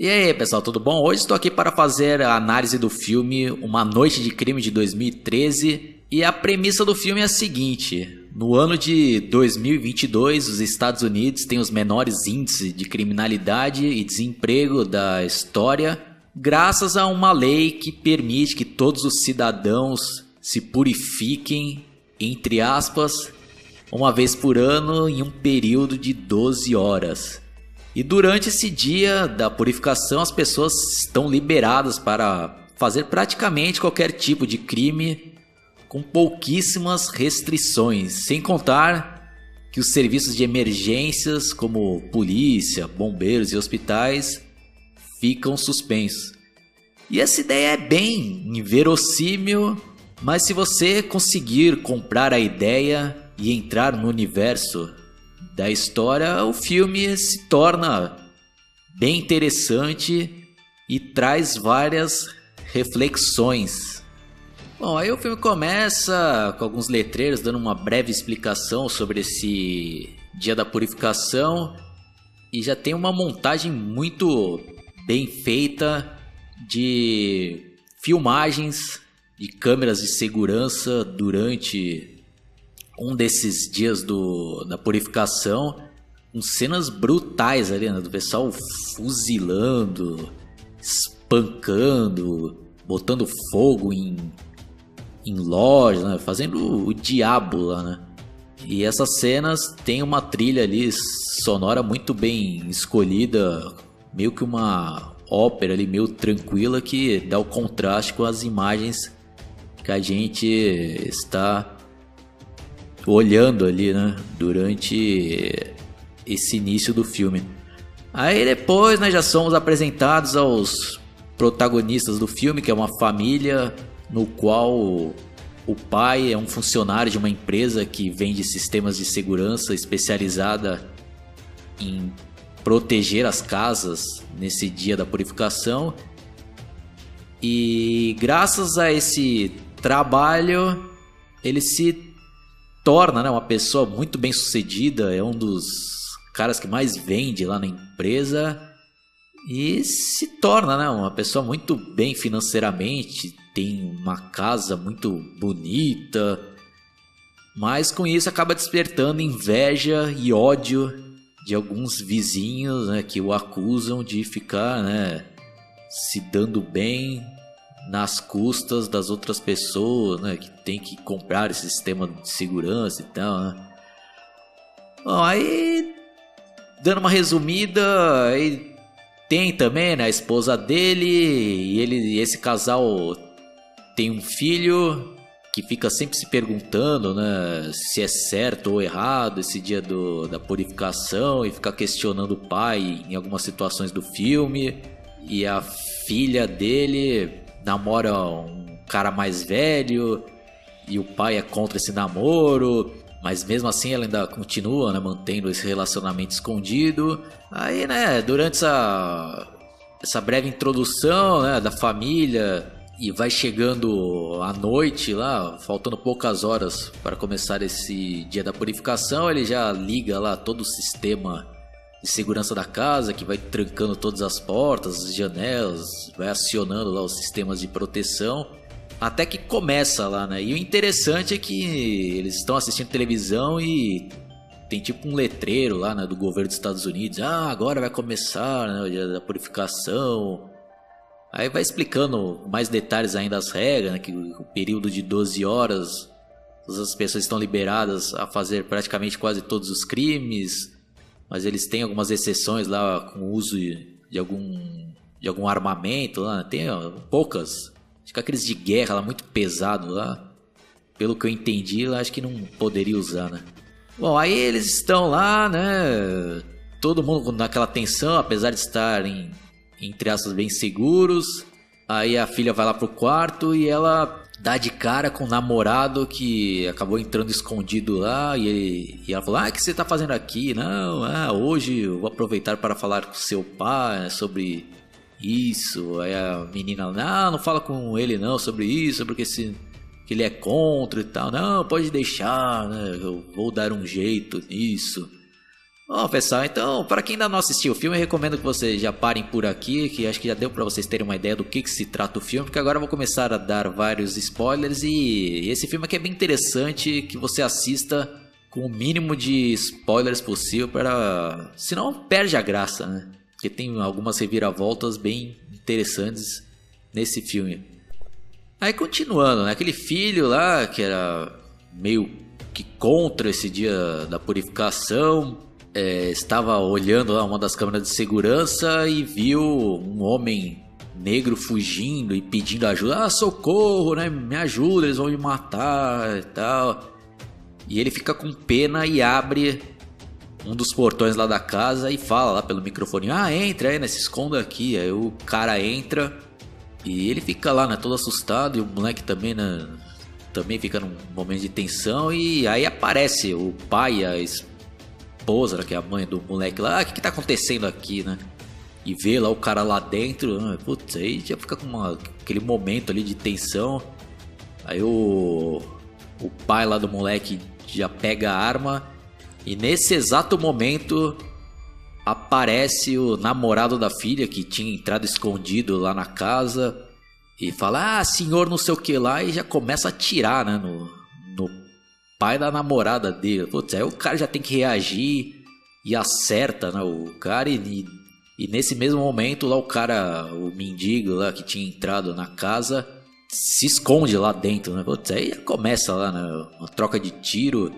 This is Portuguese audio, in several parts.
E aí, pessoal, tudo bom? Hoje estou aqui para fazer a análise do filme Uma Noite de Crime de 2013. E a premissa do filme é a seguinte: no ano de 2022, os Estados Unidos têm os menores índices de criminalidade e desemprego da história, graças a uma lei que permite que todos os cidadãos se purifiquem, entre aspas, uma vez por ano em um período de 12 horas. E durante esse dia da purificação, as pessoas estão liberadas para fazer praticamente qualquer tipo de crime com pouquíssimas restrições, sem contar que os serviços de emergências, como polícia, bombeiros e hospitais, ficam suspensos. E essa ideia é bem inverossímil, mas se você conseguir comprar a ideia e entrar no universo da história, o filme se torna bem interessante e traz várias reflexões. Bom, aí o filme começa com alguns letreiros dando uma breve explicação sobre esse dia da purificação e já tem uma montagem muito bem feita de filmagens de câmeras de segurança durante um desses dias do, da purificação, com cenas brutais ali, né? Do pessoal fuzilando, espancando, botando fogo em, em lojas, né? Fazendo o diabo lá, né? E essas cenas tem uma trilha ali sonora muito bem escolhida, meio que uma ópera ali meio tranquila que dá o contraste com as imagens que a gente está olhando ali, né, durante esse início do filme. Aí depois nós já somos apresentados aos protagonistas do filme, que é uma família no qual o pai é um funcionário de uma empresa que vende sistemas de segurança especializada em proteger as casas nesse dia da purificação. E graças a esse trabalho, ele se torna né, uma pessoa muito bem sucedida, é um dos caras que mais vende lá na empresa e se torna né, uma pessoa muito bem financeiramente, tem uma casa muito bonita, mas com isso acaba despertando inveja e ódio de alguns vizinhos né, que o acusam de ficar né, se dando bem nas custas das outras pessoas, né? Que tem que comprar esse sistema de segurança e tal, né? Bom, aí dando uma resumida, aí tem também né, a esposa dele e ele, esse casal tem um filho que fica sempre se perguntando, né, se é certo ou errado esse dia do, da purificação e fica questionando o pai em algumas situações do filme e a filha dele namora um cara mais velho e o pai é contra esse namoro, mas mesmo assim ela ainda continua, né, mantendo esse relacionamento escondido. Aí, né, durante essa essa breve introdução, né, da família e vai chegando a noite lá, faltando poucas horas para começar esse dia da purificação, ele já liga lá todo o sistema de segurança da casa que vai trancando todas as portas, as janelas, vai acionando lá os sistemas de proteção. Até que começa lá, né? E o interessante é que eles estão assistindo televisão e tem tipo um letreiro lá né, do governo dos Estados Unidos. Ah, agora vai começar né, da purificação. Aí vai explicando mais detalhes ainda as regras, né, que o período de 12 horas as pessoas estão liberadas a fazer praticamente quase todos os crimes mas eles têm algumas exceções lá com o uso de algum, de algum armamento lá, tem ó, poucas. Acho que aqueles de guerra lá muito pesado lá. Pelo que eu entendi, eu acho que não poderia usar, né? Bom, aí eles estão lá, né? Todo mundo naquela tensão, apesar de estarem entre aspas bem seguros. Aí a filha vai lá pro quarto e ela dá de cara com o namorado que acabou entrando escondido lá e, ele, e ela falou: Ah, o que você tá fazendo aqui? Não, ah, hoje eu vou aproveitar para falar com seu pai sobre isso. Aí a menina, não, não fala com ele não sobre isso, porque se ele é contra e tal. Não, pode deixar, né? Eu vou dar um jeito nisso. Bom, pessoal, então, para quem ainda não assistiu o filme, eu recomendo que vocês já parem por aqui, que acho que já deu para vocês terem uma ideia do que, que se trata o filme, porque agora eu vou começar a dar vários spoilers e esse filme aqui é bem interessante que você assista com o mínimo de spoilers possível para, senão perde a graça, né? Porque tem algumas reviravoltas bem interessantes nesse filme. Aí continuando, né? Aquele filho lá que era meio que contra esse dia da purificação, é, estava olhando lá uma das câmeras de segurança e viu um homem negro fugindo e pedindo ajuda. Ah, socorro, né? Me ajuda, eles vão me matar e tal. E ele fica com pena e abre um dos portões lá da casa e fala lá pelo microfone: Ah, entra aí, né? Se esconda aqui. Aí o cara entra e ele fica lá, né? Todo assustado e o moleque também, né? Também fica num momento de tensão e aí aparece o pai, a esposa, que é a mãe do moleque lá, ah, o que, que tá acontecendo aqui, né? E vê lá o cara lá dentro, né? putz, aí já fica com uma, aquele momento ali de tensão. Aí o, o pai lá do moleque já pega a arma e nesse exato momento aparece o namorado da filha que tinha entrado escondido lá na casa e fala: Ah, senhor, não sei o que lá, e já começa a atirar né, no, pai da namorada dele. Putz, aí o cara já tem que reagir e acerta né, o cara e, e nesse mesmo momento lá o cara, o mendigo lá que tinha entrado na casa, se esconde lá dentro, né? Putz, aí começa lá né, uma troca de tiro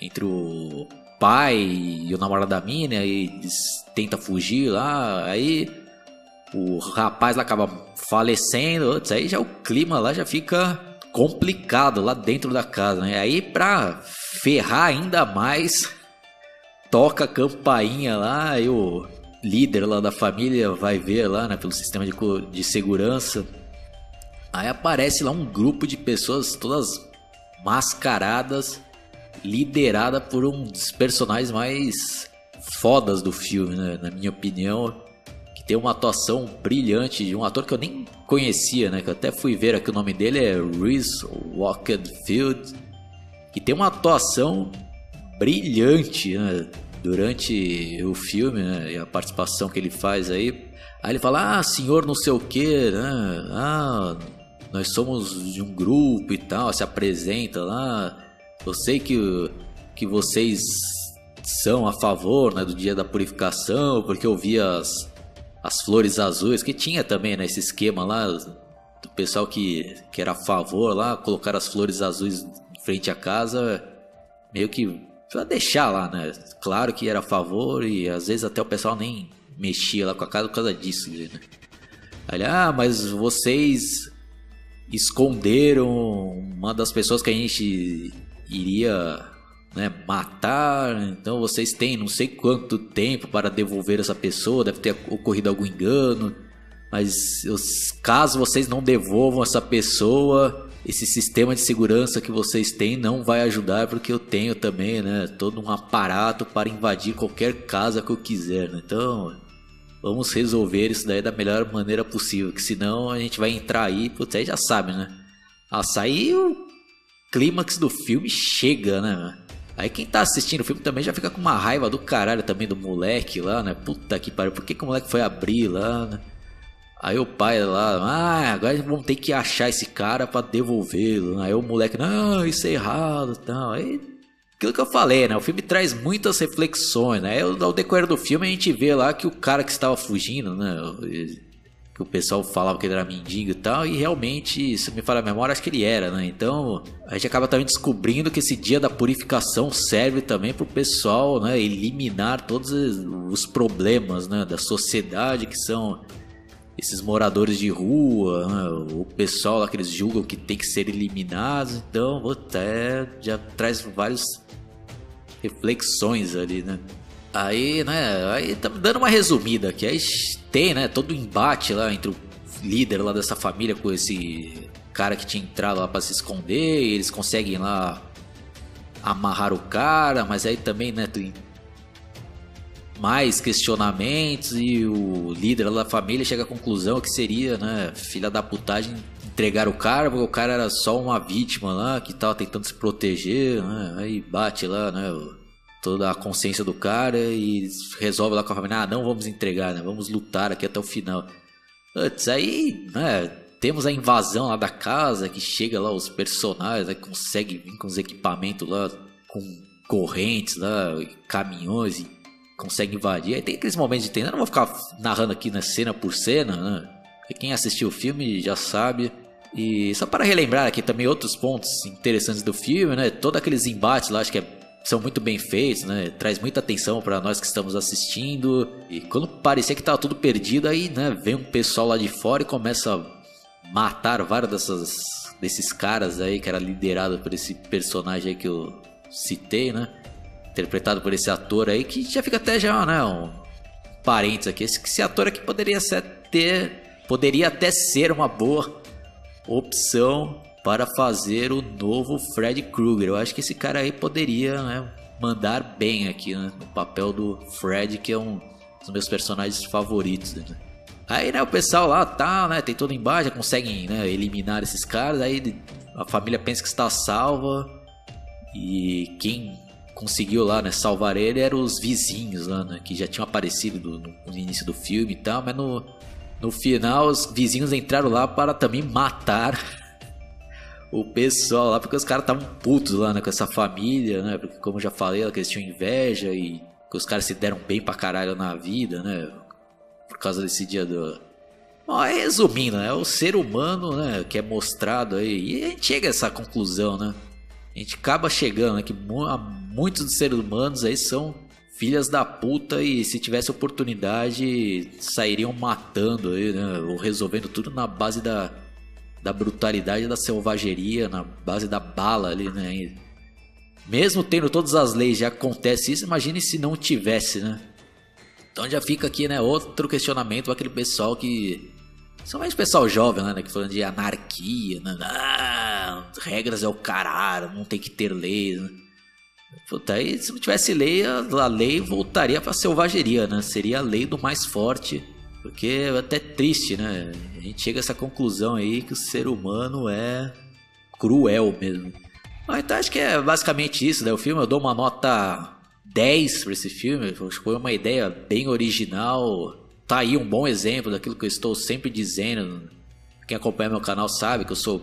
entre o pai e o namorado da mina e tenta fugir lá, aí o rapaz lá acaba falecendo, putz, aí já o clima lá já fica complicado lá dentro da casa, né? Aí pra ferrar ainda mais, toca a campainha lá e o líder lá da família vai ver lá, né, pelo sistema de, de segurança. Aí aparece lá um grupo de pessoas todas mascaradas, liderada por um dos personagens mais fodas do filme, né? Na minha opinião, tem uma atuação brilhante de um ator que eu nem conhecia, né? Que eu até fui ver aqui o nome dele é Reese Walkedfield, que tem uma atuação brilhante, né? Durante o filme, né? E a participação que ele faz aí. Aí ele fala, ah, senhor não sei o que, né? Ah, nós somos de um grupo e tal, se apresenta lá. Eu sei que, que vocês são a favor né, do dia da purificação, porque eu vi as, as flores azuis, que tinha também nesse né, esquema lá, do pessoal que, que era a favor lá, colocar as flores azuis em frente à casa, meio que pra deixar lá, né? Claro que era a favor e às vezes até o pessoal nem mexia lá com a casa por causa disso, né? Aí, ah, mas vocês esconderam uma das pessoas que a gente iria né, matar, então vocês têm não sei quanto tempo para devolver essa pessoa, deve ter ocorrido algum engano, mas caso vocês não devolvam essa pessoa, esse sistema de segurança que vocês têm não vai ajudar porque eu tenho também, né, todo um aparato para invadir qualquer casa que eu quiser, né? então vamos resolver isso daí da melhor maneira possível, que senão a gente vai entrar aí, aí já sabe, né? Ah, sair o clímax do filme chega, né? Aí quem tá assistindo o filme também já fica com uma raiva do caralho também do moleque lá, né? Puta que pariu, por que, que o moleque foi abrir lá, né? Aí o pai lá, ah, agora vamos ter que achar esse cara para devolvê-lo. Aí o moleque, não, isso é errado tal. Aí, aquilo que eu falei, né? O filme traz muitas reflexões, né? Ao decorrer do filme a gente vê lá que o cara que estava fugindo, né? Que o pessoal falava que ele era mendigo e tal, e realmente, se me falar a memória, acho que ele era, né? Então, a gente acaba também descobrindo que esse dia da purificação serve também para o pessoal, né, eliminar todos os problemas, né, da sociedade que são esses moradores de rua, né, o pessoal lá que eles julgam que tem que ser eliminados, então, até já traz várias reflexões ali, né? Aí, né, aí tá dando uma resumida aqui. Aí tem, né, todo o embate lá entre o líder lá dessa família com esse cara que tinha entrado lá para se esconder, eles conseguem lá amarrar o cara, mas aí também, né, tem mais questionamentos e o líder da família chega à conclusão que seria, né, filha da putagem entregar o cara, porque o cara era só uma vítima lá que tava tentando se proteger, né? Aí bate lá, né, toda a consciência do cara e resolve lá com a família, ah, não vamos entregar, né? Vamos lutar aqui até o final. Antes aí, né, temos a invasão lá da casa, que chega lá os personagens, né, consegue vir com os equipamentos lá, com correntes lá, caminhões, e consegue invadir. Aí tem aqueles momentos de tensão, não vou ficar narrando aqui na cena por cena, né? Quem assistiu o filme já sabe. E só para relembrar aqui também outros pontos interessantes do filme, né? Todos aqueles embates lá, acho que é, são muito bem feitos, né? Traz muita atenção para nós que estamos assistindo. E quando parecia que tava tudo perdido, aí, né, vem um pessoal lá de fora e começa a matar vários dessas, desses caras aí que era liderado por esse personagem aí que eu citei, né? Interpretado por esse ator aí que já fica até já, né, um parênteses aqui. Esse, esse ator aqui poderia ser ter poderia até ser uma boa opção para fazer o novo Fred Krueger. Eu acho que esse cara aí poderia né, mandar bem aqui né, no papel do Fred, que é um dos meus personagens favoritos. Né? Aí né, o pessoal lá tá, né, tem todo embaixo, conseguem né, eliminar esses caras. Aí a família pensa que está salva e quem conseguiu lá né, salvar ele eram os vizinhos lá, né, que já tinham aparecido no, no início do filme e tal, mas no no final, os vizinhos entraram lá para também matar o pessoal lá, porque os caras estavam putos lá, né, com essa família, né? Porque, como eu já falei, eles tinham inveja e que os caras se deram bem pra caralho na vida, né? Por causa desse dia do. Bom, resumindo, né? O ser humano, né? Que é mostrado aí. E a gente chega a essa conclusão, né? A gente acaba chegando, né? Que muitos dos seres humanos aí são filhas da puta e se tivesse oportunidade sairiam matando aí, né? Ou resolvendo tudo na base da, da brutalidade, da selvageria, na base da bala ali, né? mesmo tendo todas as leis, já acontece isso, imagine se não tivesse, né? Então já fica aqui, né, outro questionamento para aquele pessoal que Somente pessoal jovem, né, que falando de anarquia, né? Ah, regras é o caralho, não tem que ter leis, né? Puta, aí se não tivesse lei, a lei voltaria pra selvageria, né? Seria a lei do mais forte. Porque é até triste, né? A gente chega a essa conclusão aí que o ser humano é cruel mesmo. Ah, então acho que é basicamente isso, né? O filme eu dou uma nota 10 para esse filme. Foi uma ideia bem original. Tá aí um bom exemplo daquilo que eu estou sempre dizendo. Quem acompanha meu canal sabe que eu sou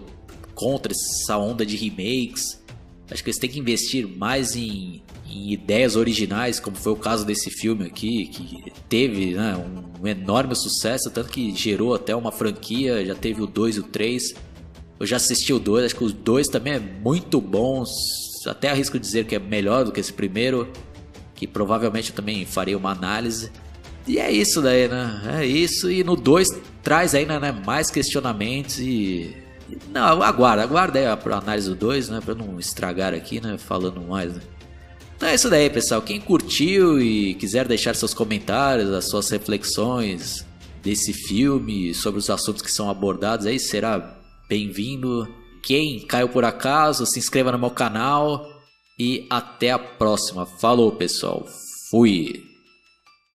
contra essa onda de remakes. Acho que eles têm que investir mais em, em ideias originais, como foi o caso desse filme aqui, que teve né, um, um, enorme sucesso, tanto que gerou até uma franquia, já teve o 2 e o 3. Eu já assisti o 2, acho que o 2 também é muito bom, até arrisco dizer que é melhor do que esse primeiro, que provavelmente eu também faria uma análise. E é isso daí, né? É isso, e no 2 traz ainda né, mais questionamentos e não, aguarda, aguarda aí a análise do 2, né? Pra não estragar aqui, né? Falando mais, né? Então é isso daí, pessoal. Quem curtiu e quiser deixar seus comentários, as suas reflexões desse filme, sobre os assuntos que são abordados aí, será bem-vindo. Quem caiu por acaso, se inscreva no meu canal e até a próxima. Falou, pessoal. Fui.